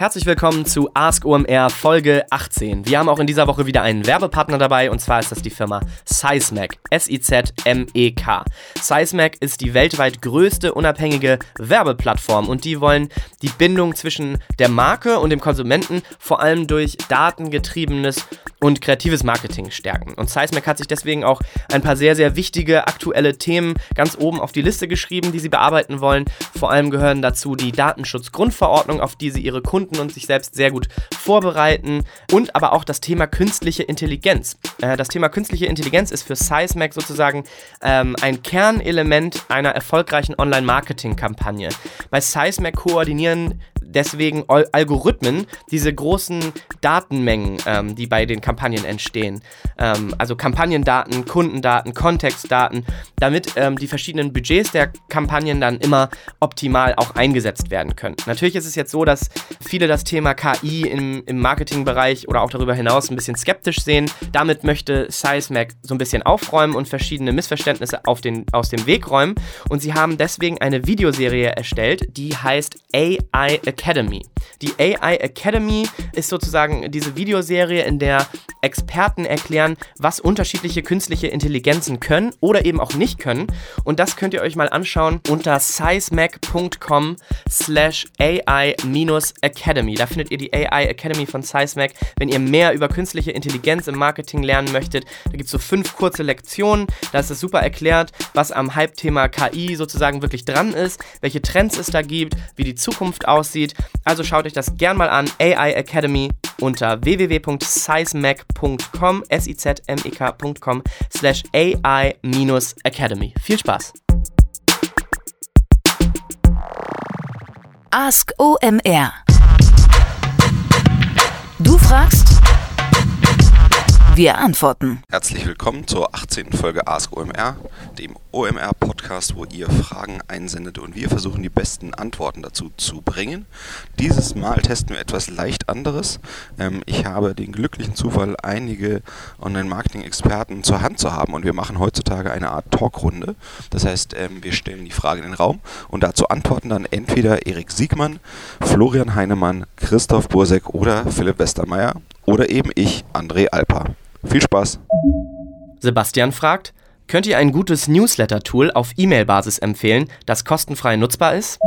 Herzlich willkommen zu Ask OMR Folge 18. Wir haben auch in dieser Woche wieder einen Werbepartner dabei und zwar ist das die Firma Sizmek. S-I-Z-M-E-K. Sizmek ist die weltweit größte unabhängige Werbeplattform und die wollen die Bindung zwischen der Marke und dem Konsumenten vor allem durch datengetriebenes und kreatives Marketing stärken. Und Sizmek hat sich deswegen auch ein paar sehr, sehr wichtige aktuelle Themen ganz oben auf die Liste geschrieben, die sie bearbeiten wollen. Vor allem gehören dazu die Datenschutzgrundverordnung, auf die sie ihre Kunden Kunden und sich selbst sehr gut vorbereiten und aber auch das Thema künstliche Intelligenz. Äh, das Thema künstliche Intelligenz ist für SizeMac sozusagen ähm, ein Kernelement einer erfolgreichen Online-Marketing-Kampagne. Bei SizeMac koordinieren deswegen Algorithmen diese großen Datenmengen, ähm, die bei den Kampagnen entstehen. Ähm, also Kampagnendaten, Kundendaten, Kontextdaten, damit ähm, die verschiedenen Budgets der Kampagnen dann immer optimal auch eingesetzt werden können. Natürlich ist es jetzt so, dass viele das Thema KI im, im Marketingbereich oder auch darüber hinaus ein bisschen skeptisch sehen. Damit möchte SizeMac so ein bisschen aufräumen und verschiedene Missverständnisse auf den, aus dem Weg räumen. Und sie haben deswegen eine Videoserie erstellt, die heißt AI Academy. Die AI Academy ist sozusagen diese Videoserie, in der Experten erklären, was unterschiedliche künstliche Intelligenzen können oder eben auch nicht können. Und das könnt ihr euch mal anschauen unter sizemac.com slash AI-Academy. Da findet ihr die AI Academy von Sizemac. Wenn ihr mehr über künstliche Intelligenz im Marketing lernen möchtet, da gibt es so fünf kurze Lektionen. Da ist es super erklärt, was am Hype-Thema KI sozusagen wirklich dran ist, welche Trends es da gibt, wie die Zukunft aussieht. Also schaut euch das gern mal an. AI Academy unter www.sizemac.com, s-i-z-m-e-k.com slash AI-Academy. Viel Spaß! Ask OMR. Du fragst, wir antworten. Herzlich willkommen zur 18. Folge Ask OMR, dem OMR-Podcast, wo ihr Fragen einsendet und wir versuchen die besten Antworten dazu zu bringen. Dieses Mal testen wir etwas leicht anderes. Ähm, ich habe den glücklichen Zufall, einige Online-Marketing-Experten zur Hand zu haben und wir machen heutzutage eine Art Talkrunde. Das heißt, ähm, wir stellen die Frage in den Raum und dazu antworten dann entweder Erik Siegmann, Florian Heinemann, Christoph Bursek oder Philipp Westermeier oder eben ich, André Alpa. Viel Spaß. Sebastian fragt, könnt ihr ein gutes Newsletter-Tool auf E-Mail-Basis empfehlen, das kostenfrei nutzbar ist?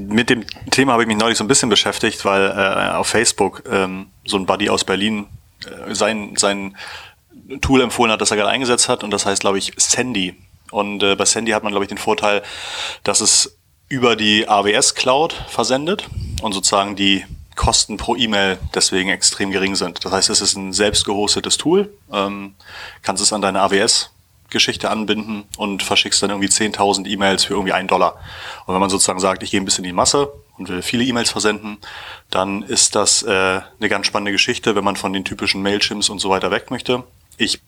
Mit dem Thema habe ich mich neulich so ein bisschen beschäftigt, weil äh, auf Facebook ähm, so ein Buddy aus Berlin äh, sein, sein Tool empfohlen hat, das er gerade eingesetzt hat und das heißt, glaube ich, Sandy. Und äh, bei Sandy hat man, glaube ich, den Vorteil, dass es über die AWS Cloud versendet und sozusagen die Kosten pro E-Mail deswegen extrem gering sind. Das heißt, es ist ein selbst gehostetes Tool, ähm, kannst es an deine AWS-Geschichte anbinden und verschickst dann irgendwie 10.000 E-Mails für irgendwie einen Dollar. Und wenn man sozusagen sagt, ich gehe ein bisschen in die Masse und will viele E-Mails versenden, dann ist das äh, eine ganz spannende Geschichte, wenn man von den typischen Mailchimps und so weiter weg möchte. Ich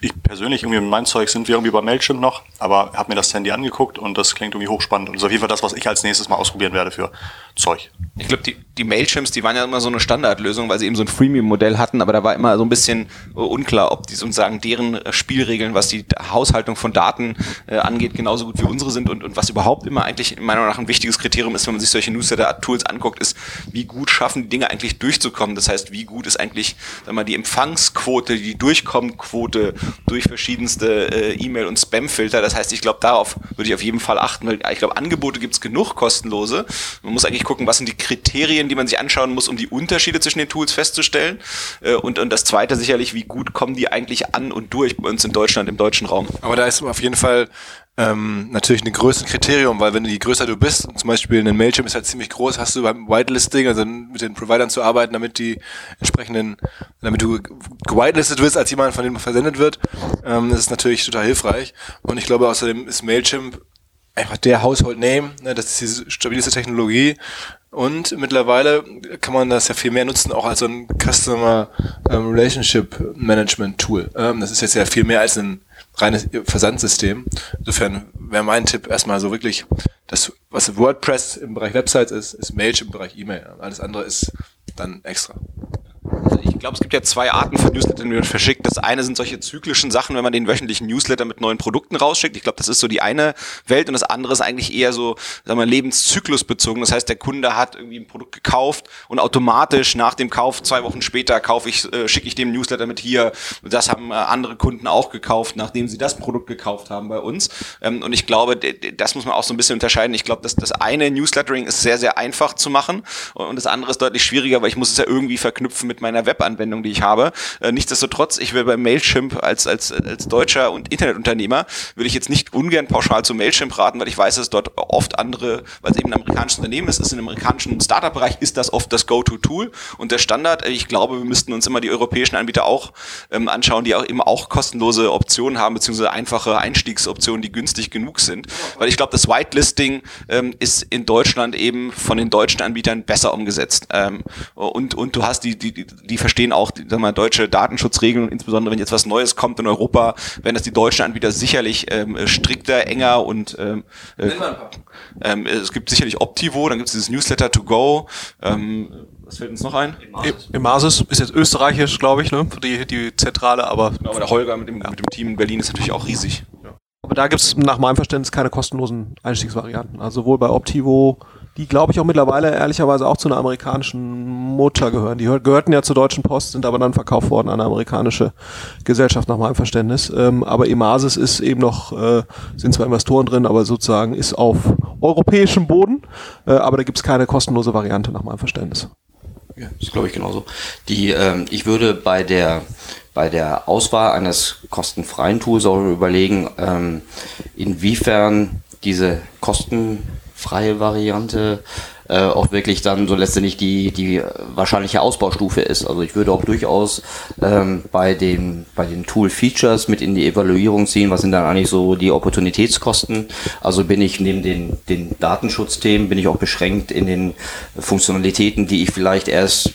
ich persönlich irgendwie mit meinem Zeug sind wir irgendwie bei Mailchimp noch, aber habe mir das Handy angeguckt und das klingt irgendwie hochspannend und ist auf jeden Fall das, was ich als nächstes mal ausprobieren werde für Zeug. Ich glaube, die, die Mailchimps, die waren ja immer so eine Standardlösung, weil sie eben so ein Freemium-Modell hatten, aber da war immer so ein bisschen äh, unklar, ob die sozusagen deren äh, Spielregeln, was die Haushaltung von Daten äh, angeht, genauso gut wie unsere sind und, und was überhaupt immer eigentlich meiner Meinung nach ein wichtiges Kriterium ist, wenn man sich solche Newsletter-Tools anguckt, ist, wie gut schaffen die Dinge eigentlich durchzukommen. Das heißt, wie gut ist eigentlich, sag mal, die Empfangsquote, die Durchkommenquote durch verschiedenste äh, E-Mail- und Spam-Filter. Das heißt, ich glaube, darauf würde ich auf jeden Fall achten, weil ich glaube, Angebote gibt es genug kostenlose. Man muss eigentlich gucken, was sind die Kriterien, die man sich anschauen muss, um die Unterschiede zwischen den Tools festzustellen. Äh, und, und das zweite sicherlich, wie gut kommen die eigentlich an und durch bei uns in Deutschland, im deutschen Raum. Aber da ist auf jeden Fall ähm, natürlich ein größeres Kriterium, weil wenn du je größer du bist, zum Beispiel ein Mailchimp ist halt ziemlich groß, hast du beim Whitelisting, also mit den Providern zu arbeiten, damit die entsprechenden, damit du gewitelistet wirst als jemand, von dem versendet wird, ähm, das ist natürlich total hilfreich. Und ich glaube außerdem ist Mailchimp einfach der Household Name, ne, das ist die stabilste Technologie. Und mittlerweile kann man das ja viel mehr nutzen, auch als so ein Customer ähm, Relationship Management Tool. Ähm, das ist jetzt ja viel mehr als ein reines Versandsystem. Insofern wäre mein Tipp erstmal so wirklich, das, was WordPress im Bereich Websites ist, ist Mailchimp im Bereich E-Mail. Alles andere ist dann extra. Ich glaube, es gibt ja zwei Arten von Newslettern, die man verschickt. Das eine sind solche zyklischen Sachen, wenn man den wöchentlichen Newsletter mit neuen Produkten rausschickt. Ich glaube, das ist so die eine Welt und das andere ist eigentlich eher so, sagen wir, lebenszyklusbezogen. Das heißt, der Kunde hat irgendwie ein Produkt gekauft und automatisch nach dem Kauf, zwei Wochen später, kaufe ich, äh, schicke ich dem Newsletter mit hier. Das haben äh, andere Kunden auch gekauft, nachdem sie das Produkt gekauft haben bei uns. Ähm, und ich glaube, das muss man auch so ein bisschen unterscheiden. Ich glaube, dass das eine Newslettering ist sehr, sehr einfach zu machen und das andere ist deutlich schwieriger, weil ich muss es ja irgendwie verknüpfen mit meiner Webanwendung, die ich habe. Äh, nichtsdestotrotz, ich will bei Mailchimp als, als, als deutscher und Internetunternehmer, würde ich jetzt nicht ungern pauschal zu Mailchimp raten, weil ich weiß, dass dort oft andere, weil es eben ein amerikanisches Unternehmen ist, ist im amerikanischen Startup-Bereich, ist das oft das Go-To-Tool und der Standard. Ich glaube, wir müssten uns immer die europäischen Anbieter auch ähm, anschauen, die auch eben auch kostenlose Optionen haben, beziehungsweise einfache Einstiegsoptionen, die günstig genug sind. Weil ich glaube, das Whitelisting ähm, ist in Deutschland eben von den deutschen Anbietern besser umgesetzt. Ähm, und, und du hast die, die, die verstehen auch die, sag mal, deutsche Datenschutzregeln und insbesondere wenn jetzt was Neues kommt in Europa, werden das die deutschen Anbieter sicherlich ähm, strikter, enger und ähm, äh, ähm, es gibt sicherlich Optivo, dann gibt es dieses Newsletter to go. Ähm, was fällt uns noch ein? Emasis ist jetzt österreichisch, glaube ich, ne? Die, die Zentrale, aber. Genau, aber der Holger mit dem, ja. mit dem Team in Berlin ist natürlich auch riesig. Ja. Aber da gibt es nach meinem Verständnis keine kostenlosen Einstiegsvarianten. Also sowohl bei Optivo die glaube ich auch mittlerweile ehrlicherweise auch zu einer amerikanischen Mutter gehören. Die gehörten ja zur Deutschen Post, sind aber dann verkauft worden an eine amerikanische Gesellschaft nach meinem Verständnis. Ähm, aber Emasis ist eben noch, äh, sind zwar Investoren drin, aber sozusagen ist auf europäischem Boden, äh, aber da gibt es keine kostenlose Variante nach meinem Verständnis. Ja, das glaube ich genauso. Die, ähm, ich würde bei der bei der Auswahl eines kostenfreien Tools auch überlegen, ähm, inwiefern diese Kosten freie Variante äh, auch wirklich dann so letztendlich die, die wahrscheinliche Ausbaustufe ist. Also ich würde auch durchaus ähm, bei, den, bei den Tool-Features mit in die Evaluierung ziehen, was sind dann eigentlich so die Opportunitätskosten. Also bin ich neben den, den Datenschutzthemen, bin ich auch beschränkt in den Funktionalitäten, die ich vielleicht erst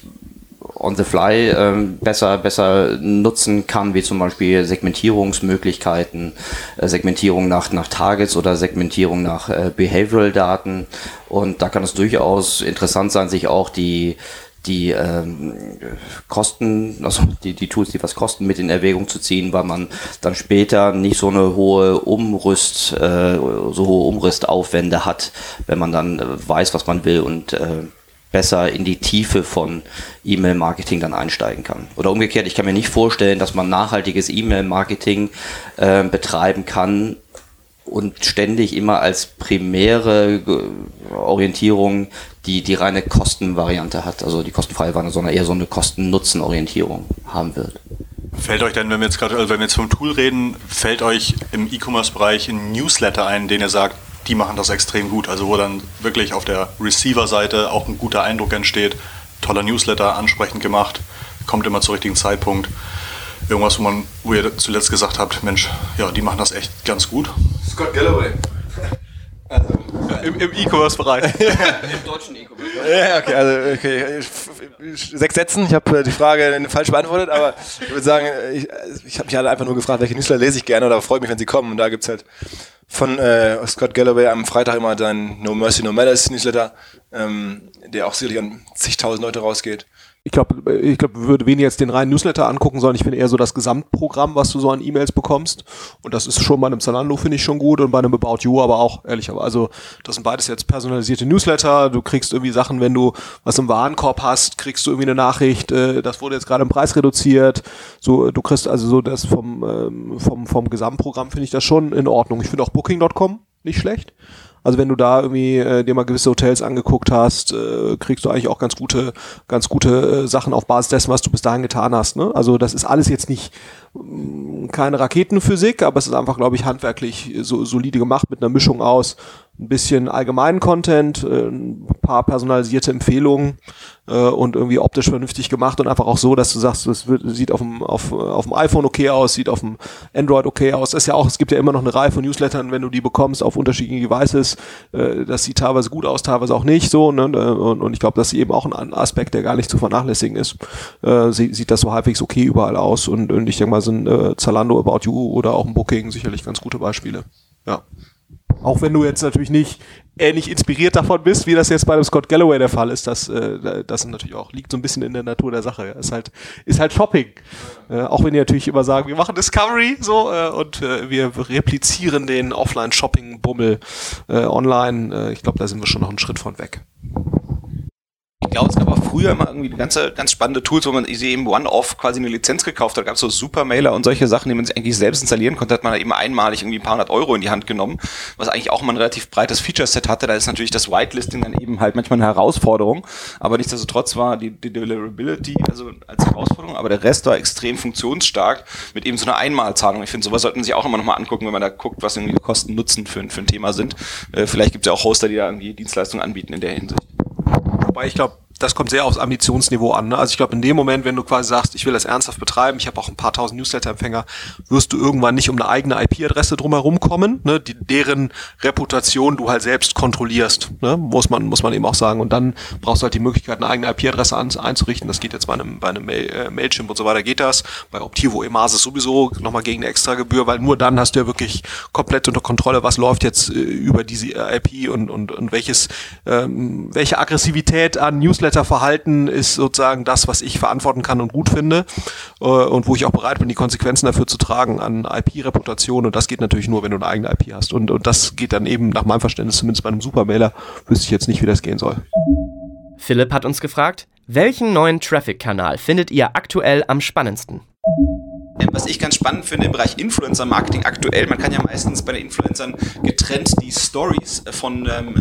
on the fly ähm, besser, besser nutzen kann, wie zum Beispiel Segmentierungsmöglichkeiten, äh, Segmentierung nach, nach Targets oder Segmentierung nach äh, Behavioral Daten. Und da kann es durchaus interessant sein, sich auch die die ähm, Kosten, also die, die Tools, die was kosten, mit in Erwägung zu ziehen, weil man dann später nicht so eine hohe Umrüst, äh, so hohe Umrüstaufwände hat, wenn man dann äh, weiß, was man will und äh, besser in die Tiefe von E-Mail-Marketing dann einsteigen kann. Oder umgekehrt, ich kann mir nicht vorstellen, dass man nachhaltiges E-Mail-Marketing äh, betreiben kann und ständig immer als primäre Orientierung die, die reine Kostenvariante hat, also die kostenfreie Variante, sondern eher so eine Kosten-Nutzen-Orientierung haben wird. Fällt euch denn, wenn wir jetzt gerade, also wenn wir jetzt vom Tool reden, fällt euch im E-Commerce-Bereich ein Newsletter ein, den ihr sagt, die machen das extrem gut. Also wo dann wirklich auf der Receiver-Seite auch ein guter Eindruck entsteht. Toller Newsletter, ansprechend gemacht, kommt immer zum richtigen Zeitpunkt. Irgendwas, wo man, wo ihr zuletzt gesagt habt, Mensch, ja, die machen das echt ganz gut. Scott Galloway. Also, Im im E-Commerce-Bereich. Im deutschen E-Commerce. Ja, okay, also okay. sechs Sätzen. Ich habe äh, die Frage falsch beantwortet, aber ich würde sagen, ich, ich habe mich alle einfach nur gefragt, welche Newsletter lese ich gerne oder freue mich, wenn sie kommen. Und da gibt es halt von äh, Scott Galloway am Freitag immer dein No Mercy No Malice Newsletter, ähm, der auch sicherlich an zigtausend Leute rausgeht ich glaube, ich glaube, würde weniger jetzt den reinen Newsletter angucken, sondern ich finde eher so das Gesamtprogramm, was du so an E-Mails bekommst. Und das ist schon bei einem Zalando, finde ich schon gut und bei einem About You aber auch, ehrlich. Aber also, das sind beides jetzt personalisierte Newsletter. Du kriegst irgendwie Sachen, wenn du was im Warenkorb hast, kriegst du irgendwie eine Nachricht, äh, das wurde jetzt gerade im Preis reduziert. So, du kriegst also so das vom, ähm, vom, vom Gesamtprogramm finde ich das schon in Ordnung. Ich finde auch Booking.com nicht schlecht. Also wenn du da irgendwie äh, dir mal gewisse Hotels angeguckt hast, äh, kriegst du eigentlich auch ganz gute, ganz gute äh, Sachen auf Basis dessen, was du bis dahin getan hast. Ne? Also das ist alles jetzt nicht mh, mm, keine Raketenphysik, aber es ist einfach, glaube ich, handwerklich so solide gemacht mit einer Mischung aus ein bisschen allgemeinen Content, äh, ein paar personalisierte Empfehlungen äh, und irgendwie optisch vernünftig gemacht und einfach auch so, dass du sagst, es wird, sieht auf dem, auf, auf dem iPhone okay aus, sieht auf dem Android okay aus. Das ist ja auch, es gibt ja immer noch eine Reihe von Newslettern, wenn du die bekommst auf unterschiedlichen Devices, äh, das sieht teilweise gut aus, teilweise auch nicht so. Ne? Und, und ich glaube, das ist eben auch ein Aspekt, der gar nicht zu vernachlässigen ist. Äh, sieht das so halbwegs okay überall aus und, und ich denke mal, sind äh, Zalando, About You oder auch ein Booking sicherlich ganz gute Beispiele. Ja. Auch wenn du jetzt natürlich nicht ähnlich inspiriert davon bist, wie das jetzt bei dem Scott Galloway der Fall ist, das, äh, das natürlich auch liegt so ein bisschen in der Natur der Sache. Ist halt, ist halt Shopping. Äh, auch wenn die natürlich immer sagen, wir machen Discovery so äh, und äh, wir replizieren den Offline-Shopping-Bummel äh, online. Äh, ich glaube, da sind wir schon noch einen Schritt von weg. Ich glaube, es gab auch früher immer irgendwie ganze, ganz spannende Tools, wo man eben One-Off quasi eine Lizenz gekauft hat. Da gab es so Supermailer und solche Sachen, die man sich eigentlich selbst installieren konnte, hat man eben einmalig irgendwie ein paar hundert Euro in die Hand genommen, was eigentlich auch mal ein relativ breites Feature-Set hatte. Da ist natürlich das Whitelisting dann eben halt manchmal eine Herausforderung, aber nichtsdestotrotz war die, die Deliverability also als Herausforderung, aber der Rest war extrem funktionsstark mit eben so einer Einmalzahlung. Ich finde, sowas sollten sich auch immer nochmal angucken, wenn man da guckt, was irgendwie Kosten Nutzen für, für ein Thema sind. Äh, vielleicht gibt es ja auch Hoster, die da irgendwie Dienstleistungen anbieten in der Hinsicht. Wobei ich glaube, das kommt sehr aufs Ambitionsniveau an. Ne? Also ich glaube, in dem Moment, wenn du quasi sagst, ich will das ernsthaft betreiben, ich habe auch ein paar tausend Newsletter-Empfänger, wirst du irgendwann nicht um eine eigene IP-Adresse drumherum kommen, ne? die, deren Reputation du halt selbst kontrollierst, ne? muss man muss man eben auch sagen. Und dann brauchst du halt die Möglichkeit, eine eigene IP-Adresse einzurichten. Das geht jetzt bei einem bei einem Mail, äh, Mailchimp und so weiter geht das. Bei Optivo Emasis sowieso nochmal gegen eine extra Gebühr, weil nur dann hast du ja wirklich komplett unter Kontrolle, was läuft jetzt äh, über diese IP und und und welches ähm, welche Aggressivität an Newsletter Newsletter-Verhalten ist sozusagen das, was ich verantworten kann und gut finde äh, und wo ich auch bereit bin, die Konsequenzen dafür zu tragen an IP-Reputation. Und das geht natürlich nur, wenn du eine eigene IP hast. Und, und das geht dann eben nach meinem Verständnis, zumindest bei einem Supermailer, wüsste ich jetzt nicht, wie das gehen soll. Philipp hat uns gefragt, welchen neuen Traffic-Kanal findet ihr aktuell am spannendsten? Was ich ganz spannend finde im Bereich Influencer-Marketing aktuell, man kann ja meistens bei den Influencern getrennt die Stories von ähm,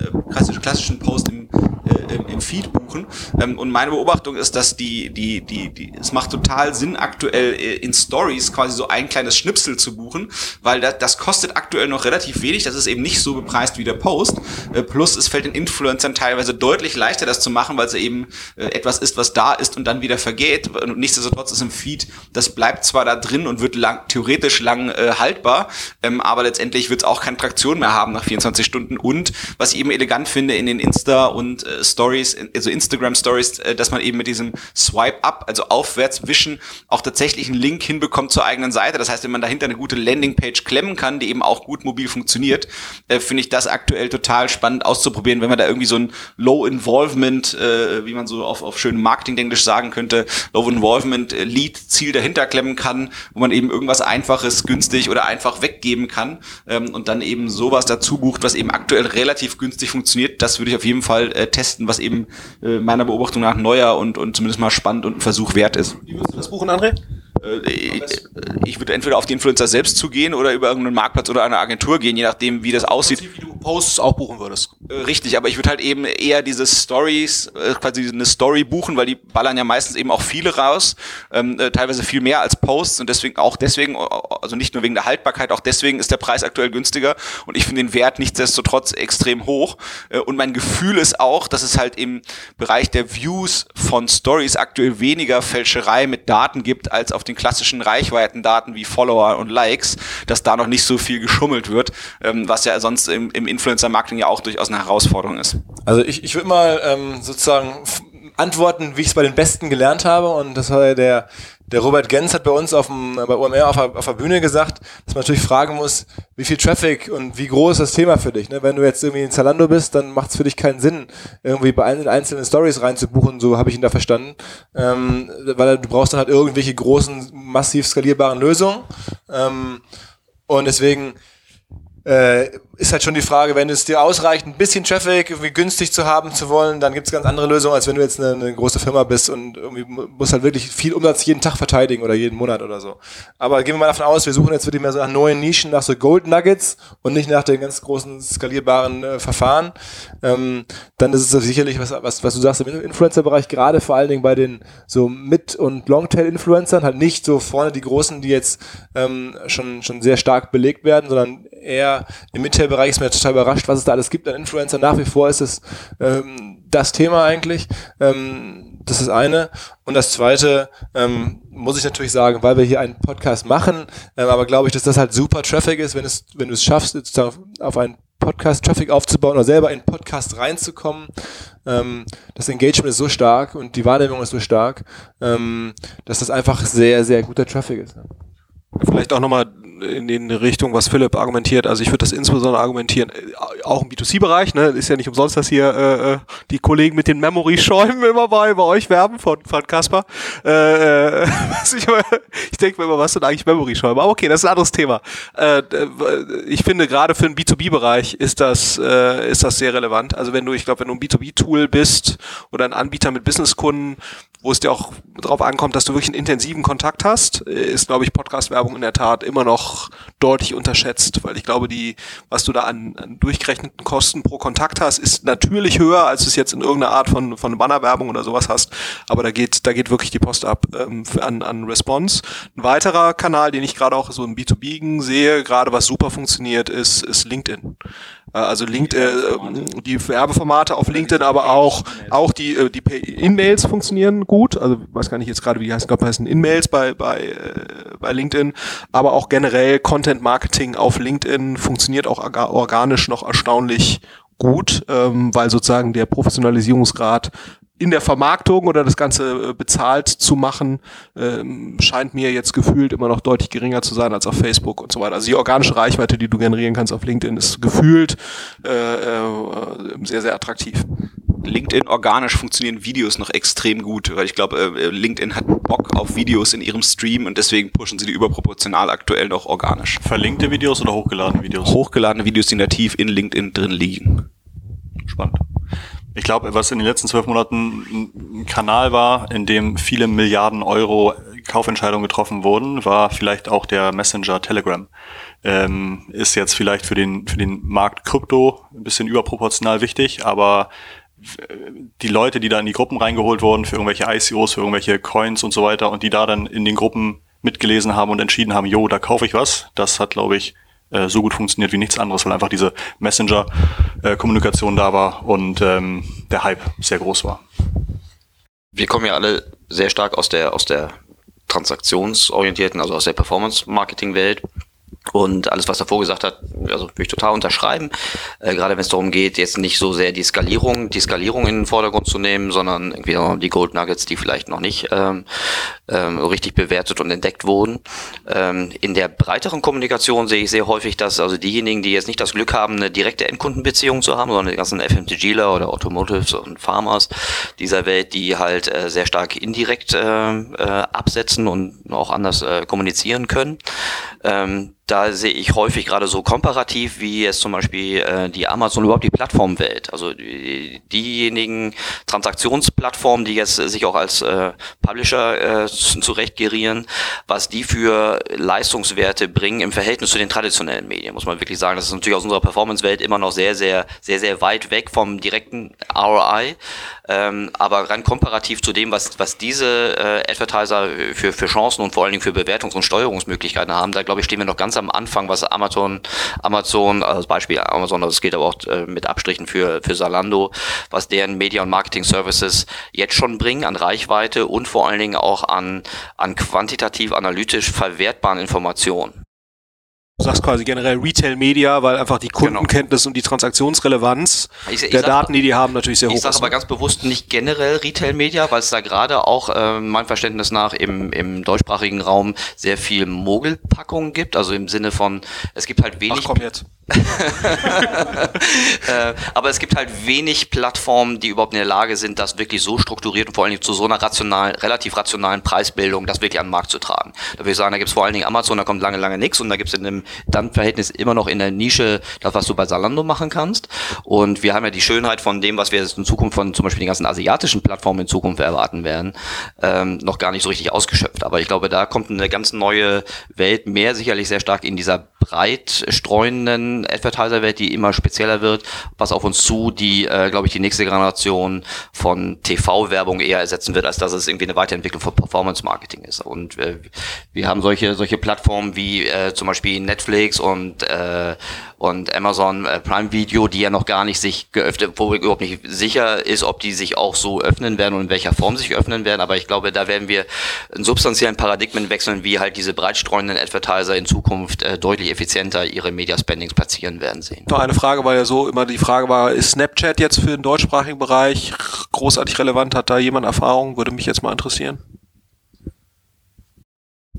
klassischen Posts im, äh, im Feed buchen. Ähm, und meine Beobachtung ist, dass die, die, die, die, es macht total Sinn, aktuell äh, in Stories quasi so ein kleines Schnipsel zu buchen, weil das, das kostet aktuell noch relativ wenig, das ist eben nicht so bepreist wie der Post. Äh, plus es fällt den Influencern teilweise deutlich leichter, das zu machen, weil es eben äh, etwas ist, was da ist und dann wieder vergeht. Und nichtsdestotrotz ist im Feed, das bleibt zwar da drin und wird lang, theoretisch lang äh, haltbar, ähm, aber letztendlich wird es auch keine Traktion mehr haben nach 24 Stunden. Und was ich eben elegant finde in den Insta und äh, Stories, also Instagram Stories, äh, dass man eben mit diesem Swipe Up, also aufwärts wischen, auch tatsächlich einen Link hinbekommt zur eigenen Seite. Das heißt, wenn man dahinter eine gute Landingpage klemmen kann, die eben auch gut mobil funktioniert, äh, finde ich das aktuell total spannend auszuprobieren, wenn man da irgendwie so ein Low Involvement, äh, wie man so auf, auf schönem Marketing-Englisch sagen könnte, Low Involvement Lead Ziel dahinter klemmen kann, wo man eben irgendwas Einfaches, günstig oder einfach weggeben kann ähm, und dann eben sowas dazu bucht, was eben aktuell relativ günstig funktioniert. Das würde ich auf jeden Fall testen, was eben äh, meiner Beobachtung nach neuer und, und zumindest mal spannend und ein Versuch wert ist. Wie würdest du das buchen, André? Äh, ich würde entweder auf die Influencer selbst zugehen oder über irgendeinen Marktplatz oder eine Agentur gehen, je nachdem, wie das aussieht. Wie du Posts auch buchen würdest. Äh, richtig, aber ich würde halt eben eher diese Stories, äh, quasi eine Story buchen, weil die ballern ja meistens eben auch viele raus, ähm, teilweise viel mehr als Posts und deswegen auch deswegen, also nicht nur wegen der Haltbarkeit, auch deswegen ist der Preis aktuell günstiger und ich finde den Wert nichtsdestotrotz extrem hoch. Und mein Gefühl ist auch, dass es halt im Bereich der Views von Stories aktuell weniger Fälscherei mit Daten gibt als auf den klassischen Reichweitendaten wie Follower und Likes, dass da noch nicht so viel geschummelt wird, ähm, was ja sonst im, im Influencer-Marketing ja auch durchaus eine Herausforderung ist. Also ich, ich würde mal ähm, sozusagen antworten, wie ich es bei den Besten gelernt habe und das war der der Robert Gens hat bei uns auf dem, bei OMR auf der, auf der Bühne gesagt, dass man natürlich fragen muss, wie viel Traffic und wie groß ist das Thema für dich. Ne? Wenn du jetzt irgendwie in Zalando bist, dann macht es für dich keinen Sinn, irgendwie bei allen einzelnen Stories reinzubuchen, so habe ich ihn da verstanden. Ähm, weil du brauchst dann halt irgendwelche großen, massiv skalierbaren Lösungen. Ähm, und deswegen äh, ist halt schon die Frage, wenn es dir ausreicht, ein bisschen Traffic irgendwie günstig zu haben zu wollen, dann gibt es ganz andere Lösungen, als wenn du jetzt eine, eine, große Firma bist und irgendwie musst halt wirklich viel Umsatz jeden Tag verteidigen oder jeden Monat oder so. Aber gehen wir mal davon aus, wir suchen jetzt wirklich mehr so nach neuen Nischen, nach so Gold Nuggets und nicht nach den ganz großen skalierbaren äh, Verfahren. Ähm, dann ist es sicherlich was, was, was du sagst im Influencer-Bereich, gerade vor allen Dingen bei den so Mid- und Longtail-Influencern, halt nicht so vorne die großen, die jetzt ähm, schon, schon sehr stark belegt werden, sondern eher im Mittelbereich ist mir total überrascht, was es da alles gibt an Influencer. Nach wie vor ist es ähm, das Thema eigentlich. Ähm, das ist eine. Und das zweite, ähm, muss ich natürlich sagen, weil wir hier einen Podcast machen, ähm, aber glaube ich, dass das halt super Traffic ist, wenn es, wenn du es schaffst, sozusagen auf einen Podcast-Traffic aufzubauen oder selber in Podcast reinzukommen. Ähm, das Engagement ist so stark und die Wahrnehmung ist so stark, ähm, dass das einfach sehr, sehr guter Traffic ist. Vielleicht auch nochmal in den Richtung, was Philipp argumentiert. Also ich würde das insbesondere argumentieren, äh, auch im B2C-Bereich, ne, ist ja nicht umsonst, dass hier äh, äh die Kollegen mit den Memory-Schäumen immer bei, bei euch werben von, von Kasper. Äh, äh ich, ich denke mir immer, was sind eigentlich Memory-Schäume? Aber okay, das ist ein anderes Thema. Äh, ich finde, gerade für den B2B-Bereich ist das, äh, ist das sehr relevant. Also wenn du, ich glaube, wenn du ein B2B-Tool bist oder ein Anbieter mit Businesskunden, wo es dir auch darauf ankommt, dass du wirklich einen intensiven Kontakt hast, ist, glaube ich, Podcast-Werbung in der Tat immer noch deutlich unterschätzt, weil ich glaube, die, was du da an, an durchgerechneten Kosten pro Kontakt hast, ist natürlich höher, als du es jetzt in irgendeiner Art von, von Bannerwerbung oder sowas hast, aber da geht, da geht wirklich die Post ab ähm, an, an Response. Ein weiterer Kanal, den ich gerade auch so im B2B sehe, gerade was super funktioniert, ist, ist LinkedIn. Äh, also LinkedIn, äh, die Werbeformate auf LinkedIn, aber auch, auch die, äh, die In-Mails funktionieren gut. Also weiß gar nicht jetzt gerade, wie ich glaube, heißen In-Mails bei, bei, äh, bei LinkedIn, aber auch generell Content Marketing auf LinkedIn funktioniert auch organisch noch erstaunlich gut, ähm, weil sozusagen der Professionalisierungsgrad in der Vermarktung oder das Ganze äh, bezahlt zu machen, ähm, scheint mir jetzt gefühlt immer noch deutlich geringer zu sein als auf Facebook und so weiter. Also die organische Reichweite, die du generieren kannst auf LinkedIn, ist gefühlt äh, äh, sehr, sehr attraktiv. LinkedIn organisch funktionieren Videos noch extrem gut, weil ich glaube, äh, LinkedIn hat Bock auf Videos in ihrem Stream und deswegen pushen sie die überproportional aktuell noch organisch. Verlinkte Videos oder hochgeladene Videos? Hochgeladene Videos, die nativ in LinkedIn drin liegen. Spannend. Ich glaube, was in den letzten zwölf Monaten ein Kanal war, in dem viele Milliarden Euro Kaufentscheidungen getroffen wurden, war vielleicht auch der Messenger Telegram. Ähm, ist jetzt vielleicht für den, für den Markt Krypto ein bisschen überproportional wichtig, aber die Leute, die da in die Gruppen reingeholt wurden für irgendwelche ICOs, für irgendwelche Coins und so weiter und die da dann in den Gruppen mitgelesen haben und entschieden haben, jo, da kaufe ich was, das hat, glaube ich, äh, so gut funktioniert wie nichts anderes, weil einfach diese Messenger-Kommunikation da war und ähm, der Hype sehr groß war. Wir kommen ja alle sehr stark aus der, aus der transaktionsorientierten, also aus der Performance-Marketing-Welt. Und alles, was davor gesagt hat, also würde ich total unterschreiben. Äh, gerade wenn es darum geht, jetzt nicht so sehr die Skalierung, die Skalierung in den Vordergrund zu nehmen, sondern irgendwie die Gold Nuggets, die vielleicht noch nicht ähm, ähm, richtig bewertet und entdeckt wurden. Ähm, in der breiteren Kommunikation sehe ich sehr häufig, dass also diejenigen, die jetzt nicht das Glück haben, eine direkte Endkundenbeziehung zu haben, sondern die ganzen FMCGler oder Automotives und Farmers dieser Welt, die halt äh, sehr stark indirekt äh, äh, absetzen und auch anders äh, kommunizieren können. Ähm, da sehe ich häufig gerade so komparativ, wie es zum Beispiel äh, die Amazon überhaupt die Plattformwelt, also die, diejenigen Transaktionsplattformen, die jetzt sich auch als äh, Publisher äh, zurechtgerieren, was die für Leistungswerte bringen im Verhältnis zu den traditionellen Medien, muss man wirklich sagen. Das ist natürlich aus unserer Performance-Welt immer noch sehr, sehr, sehr, sehr weit weg vom direkten ROI. Ähm, aber rein komparativ zu dem, was, was diese äh, Advertiser für, für Chancen und vor allen Dingen für Bewertungs- und Steuerungsmöglichkeiten haben, da glaube ich, stehen wir noch ganz am Anfang, was Amazon, Amazon, als Beispiel Amazon, das geht aber auch äh, mit Abstrichen für, für Salando, was deren Media- und Marketing-Services jetzt schon bringen an Reichweite und vor allen Dingen auch an, an quantitativ analytisch verwertbaren Informationen. Du sagst quasi generell Retail Media, weil einfach die genau. Kundenkenntnis genau. und die Transaktionsrelevanz ich, ich der sag, Daten, die die haben, natürlich sehr hoch ist. Ich sage aber ganz bewusst nicht generell Retail Media, weil es da gerade auch äh, mein Verständnis nach im, im deutschsprachigen Raum sehr viel Mogelpackungen gibt. Also im Sinne von, es gibt halt wenig. Ach, komm jetzt. äh, aber es gibt halt wenig Plattformen, die überhaupt in der Lage sind, das wirklich so strukturiert und vor allen Dingen zu so einer rationalen, relativ rationalen Preisbildung, das wirklich an den Markt zu tragen. Da würde ich sagen, da gibt es vor allen Dingen Amazon, da kommt lange, lange nichts und da gibt es in einem dann Verhältnis immer noch in der Nische das, was du bei Salando machen kannst. Und wir haben ja die Schönheit von dem, was wir in Zukunft von zum Beispiel den ganzen asiatischen Plattformen in Zukunft erwarten werden, ähm, noch gar nicht so richtig ausgeschöpft. Aber ich glaube, da kommt eine ganz neue Welt mehr sicherlich sehr stark in dieser breit streuenden Advertiser-Welt, die immer spezieller wird, was auf uns zu, die, äh, glaube ich, die nächste Generation von TV-Werbung eher ersetzen wird, als dass es irgendwie eine Weiterentwicklung von Performance-Marketing ist. Und äh, wir haben solche, solche Plattformen wie äh, zum Beispiel Netflix und, äh, und Amazon äh, Prime Video, die ja noch gar nicht sich geöffnet, wo überhaupt nicht sicher ist, ob die sich auch so öffnen werden und in welcher Form sich öffnen werden. Aber ich glaube, da werden wir einen substanziellen Paradigmen wechseln, wie halt diese breitstreuenden Advertiser in Zukunft äh, deutlich effizienter ihre Media Spendings platzieren werden sehen. Noch eine Frage, weil ja so immer die Frage war, ist Snapchat jetzt für den deutschsprachigen Bereich großartig relevant? Hat da jemand Erfahrung? Würde mich jetzt mal interessieren.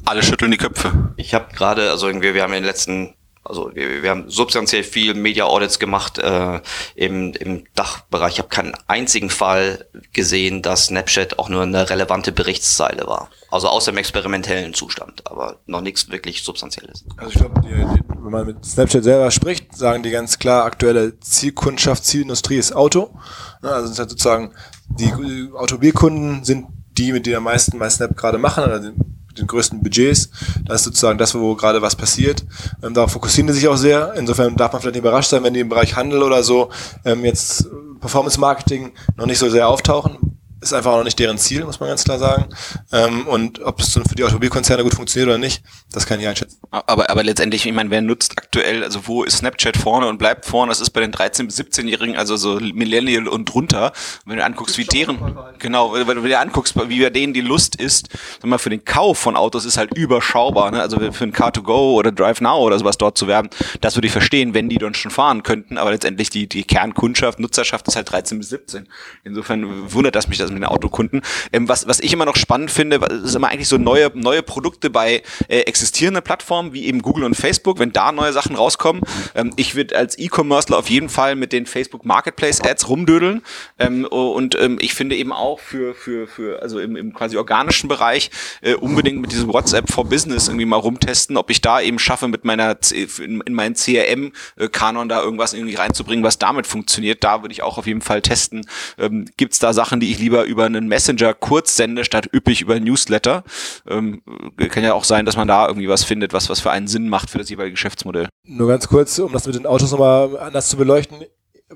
Alle schütteln die Köpfe. Ich habe gerade, also irgendwie, wir haben in den letzten also wir, wir haben substanziell viel Media Audits gemacht äh, im, im Dachbereich. Ich habe keinen einzigen Fall gesehen, dass Snapchat auch nur eine relevante Berichtszeile war. Also außer im experimentellen Zustand, aber noch nichts wirklich Substanzielles. Also ich glaube, wenn man mit Snapchat selber spricht, sagen die ganz klar, aktuelle Zielkundschaft, Zielindustrie ist Auto. Also es ist halt sozusagen, die Automobilkunden sind die, mit denen am meisten bei Snap gerade machen, also den größten Budgets. Das ist sozusagen das, wo gerade was passiert. Ähm, darauf fokussieren die sich auch sehr. Insofern darf man vielleicht nicht überrascht sein, wenn die im Bereich Handel oder so ähm, jetzt Performance Marketing noch nicht so sehr auftauchen ist einfach auch noch nicht deren Ziel, muss man ganz klar sagen. Ähm, und ob es für die Automobilkonzerne gut funktioniert oder nicht, das kann ich einschätzen. Aber, aber letztendlich, ich meine, wer nutzt aktuell, also wo ist Snapchat vorne und bleibt vorne? Das ist bei den 13- bis 17-Jährigen, also so Millennial und drunter. Wenn du anguckst, wie deren, genau, wenn du dir anguckst, wie bei denen die Lust ist, sag mal, für den Kauf von Autos ist halt überschaubar, ne? Also für ein Car2Go oder Drive Now oder sowas dort zu werben, das würde ich verstehen, wenn die dann schon fahren könnten, aber letztendlich die, die Kernkundschaft, Nutzerschaft ist halt 13 bis 17. Insofern wundert das mich, dass mit den Autokunden. Ähm, was, was ich immer noch spannend finde, ist immer eigentlich so neue, neue Produkte bei äh, existierenden Plattformen wie eben Google und Facebook, wenn da neue Sachen rauskommen. Ähm, ich würde als E-Commercer auf jeden Fall mit den Facebook Marketplace Ads rumdödeln. Ähm, und ähm, ich finde eben auch für, für, für also im, im quasi organischen Bereich äh, unbedingt mit diesem WhatsApp for Business irgendwie mal rumtesten, ob ich da eben schaffe, mit meiner C in, in meinen CRM-Kanon da irgendwas irgendwie reinzubringen, was damit funktioniert. Da würde ich auch auf jeden Fall testen. Ähm, Gibt es da Sachen, die ich lieber über einen Messenger kurz sende, statt üppig über Newsletter? Ähm, kann ja auch sein, dass man da irgendwie was findet, was, was für einen Sinn macht für das jeweilige Geschäftsmodell. Nur ganz kurz, um das mit den Autos nochmal anders zu beleuchten.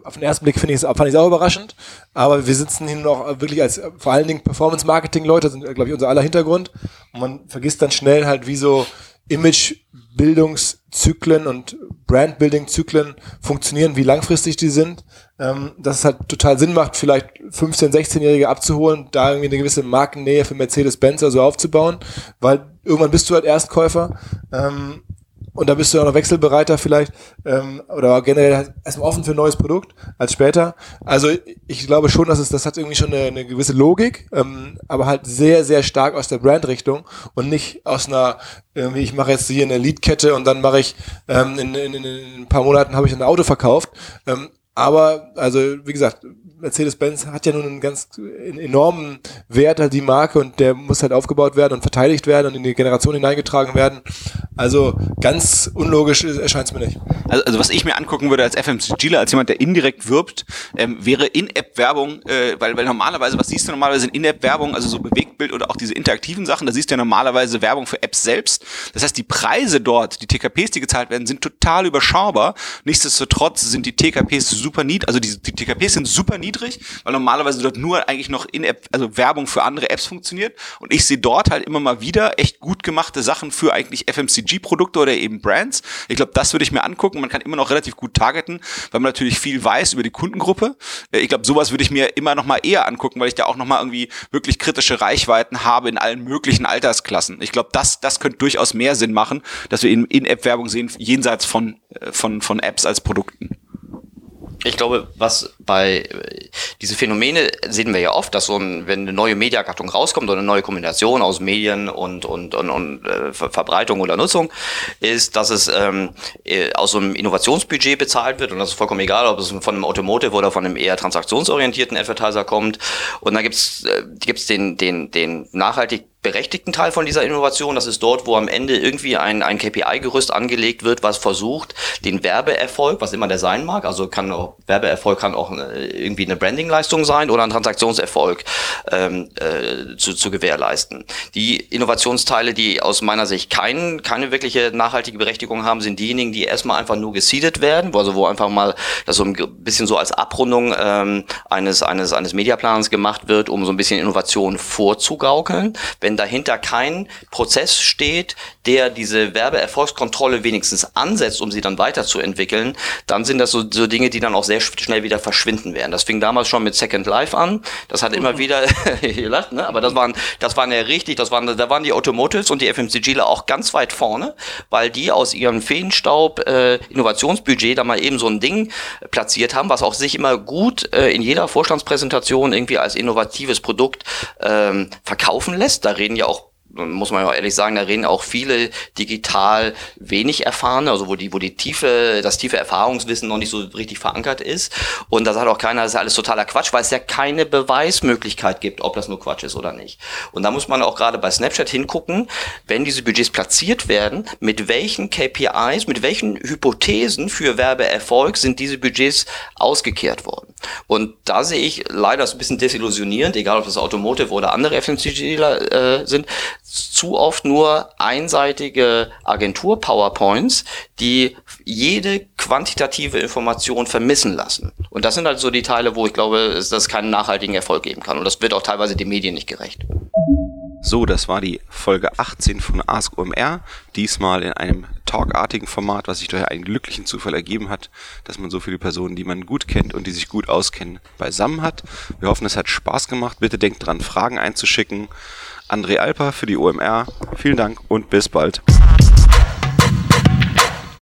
Auf den ersten Blick finde ich es, fand ich auch überraschend, aber wir sitzen hier noch wirklich als vor allen Dingen Performance-Marketing-Leute, sind, glaube ich, unser aller Hintergrund. Und man vergisst dann schnell halt, wie so Image-Bildungszyklen und Brand-Building-Zyklen funktionieren, wie langfristig die sind. Ähm, dass es halt total Sinn macht, vielleicht 15-, 16-Jährige abzuholen, da irgendwie eine gewisse Markennähe für Mercedes-Benz also aufzubauen, weil irgendwann bist du halt Erstkäufer. Ähm, und da bist du auch noch wechselbereiter vielleicht ähm, oder generell erstmal offen für ein neues Produkt als später. Also ich glaube schon, dass es das hat irgendwie schon eine, eine gewisse Logik, ähm, aber halt sehr sehr stark aus der Brandrichtung und nicht aus einer irgendwie ich mache jetzt hier eine Leadkette und dann mache ich ähm, in, in, in, ein paar Monaten habe ich ein Auto verkauft. Ähm, aber, also, wie gesagt, Mercedes-Benz hat ja nun einen ganz enormen Wert, halt die Marke, und der muss halt aufgebaut werden und verteidigt werden und in die Generation hineingetragen werden. Also, ganz unlogisch erscheint es mir nicht. Also, also, was ich mir angucken würde als FMCGler, als jemand, der indirekt wirbt, ähm, wäre In-App-Werbung, äh, weil, weil normalerweise, was siehst du normalerweise in In-App-Werbung, also so Bewegtbild oder auch diese interaktiven Sachen, da siehst du ja normalerweise Werbung für Apps selbst. Das heißt, die Preise dort, die TKPs, die gezahlt werden, sind total überschaubar. Nichtsdestotrotz sind die TKPs super niedrig, also die, die TKPs sind super niedrig, weil normalerweise dort nur eigentlich noch in-App, also Werbung für andere Apps funktioniert. Und ich sehe dort halt immer mal wieder echt gut gemachte Sachen für eigentlich FMCG-Produkte oder eben Brands. Ich glaube, das würde ich mir angucken. Man kann immer noch relativ gut targeten, weil man natürlich viel weiß über die Kundengruppe. Äh, ich glaube, sowas würde ich mir immer noch mal eher angucken, weil ich da auch noch mal irgendwie wirklich kritische Reichweiten habe in allen möglichen Altersklassen. Ich glaube, das, das könnte durchaus mehr Sinn machen, dass wir in, in App-Werbung sehen, jenseits von, äh, von, von Apps als Produkten. Ich glaube, was bei diese Phänomene sehen wir ja oft, dass so ein, wenn eine neue Mediagattung rauskommt oder eine neue Kombination aus Medien und und und, und äh, Verbreitung oder Nutzung, ist, dass es ähm, äh, aus so einem Innovationsbudget bezahlt wird und das ist vollkommen egal, ob es von einem Automotive oder von einem eher transaktionsorientierten Advertiser kommt. Und da gibt's äh, gibt's den den den nachhaltig berechtigten Teil von dieser Innovation. Das ist dort, wo am Ende irgendwie ein, ein KPI-Gerüst angelegt wird, was versucht, den Werbeerfolg, was immer der sein mag, also kann auch, Werbeerfolg kann auch äh, irgendwie eine Brandingleistung sein oder ein Transaktionserfolg ähm, äh, zu, zu gewährleisten. Die Innovationsteile, die aus meiner Sicht kein, keine wirkliche nachhaltige Berechtigung haben, sind diejenigen, die erstmal einfach nur geseedet werden, also wo einfach mal das so ein bisschen so als Abrundung ähm, eines, eines, eines Mediaplans gemacht wird, um so ein bisschen Innovation vorzugaukeln. Wenn wenn dahinter kein Prozess steht, der diese Werbeerfolgskontrolle wenigstens ansetzt, um sie dann weiterzuentwickeln, dann sind das so, so Dinge, die dann auch sehr schnell wieder verschwinden werden. Das fing damals schon mit Second Life an. Das hat immer mhm. wieder gelacht, ne? aber das waren, das waren ja richtig, das waren, da waren die Automotives und die FMCGler auch ganz weit vorne, weil die aus ihrem Feenstaub äh, Innovationsbudget da mal eben so ein Ding platziert haben, was auch sich immer gut äh, in jeder Vorstandspräsentation irgendwie als innovatives Produkt ähm, verkaufen lässt. Da reden ja auch muss man ja ehrlich sagen, da reden auch viele digital wenig erfahrene, also wo die, wo die tiefe, das tiefe Erfahrungswissen noch nicht so richtig verankert ist. Und da sagt auch keiner, das ist alles totaler Quatsch, weil es ja keine Beweismöglichkeit gibt, ob das nur Quatsch ist oder nicht. Und da muss man auch gerade bei Snapchat hingucken, wenn diese Budgets platziert werden, mit welchen KPIs, mit welchen Hypothesen für Werbeerfolg sind diese Budgets ausgekehrt worden. Und da sehe ich leider ein bisschen desillusionierend, egal ob das Automotive oder andere FMCGler äh, sind, zu oft nur einseitige Agentur-PowerPoints, die jede quantitative Information vermissen lassen. Und das sind halt so die Teile, wo ich glaube, dass es keinen nachhaltigen Erfolg geben kann. Und das wird auch teilweise den Medien nicht gerecht. So, das war die Folge 18 von Ask OMR. Diesmal in einem talkartigen Format, was sich durch einen glücklichen Zufall ergeben hat, dass man so viele Personen, die man gut kennt und die sich gut auskennen, beisammen hat. Wir hoffen, es hat Spaß gemacht. Bitte denkt dran, Fragen einzuschicken. André Alper für die OMR. Vielen Dank und bis bald.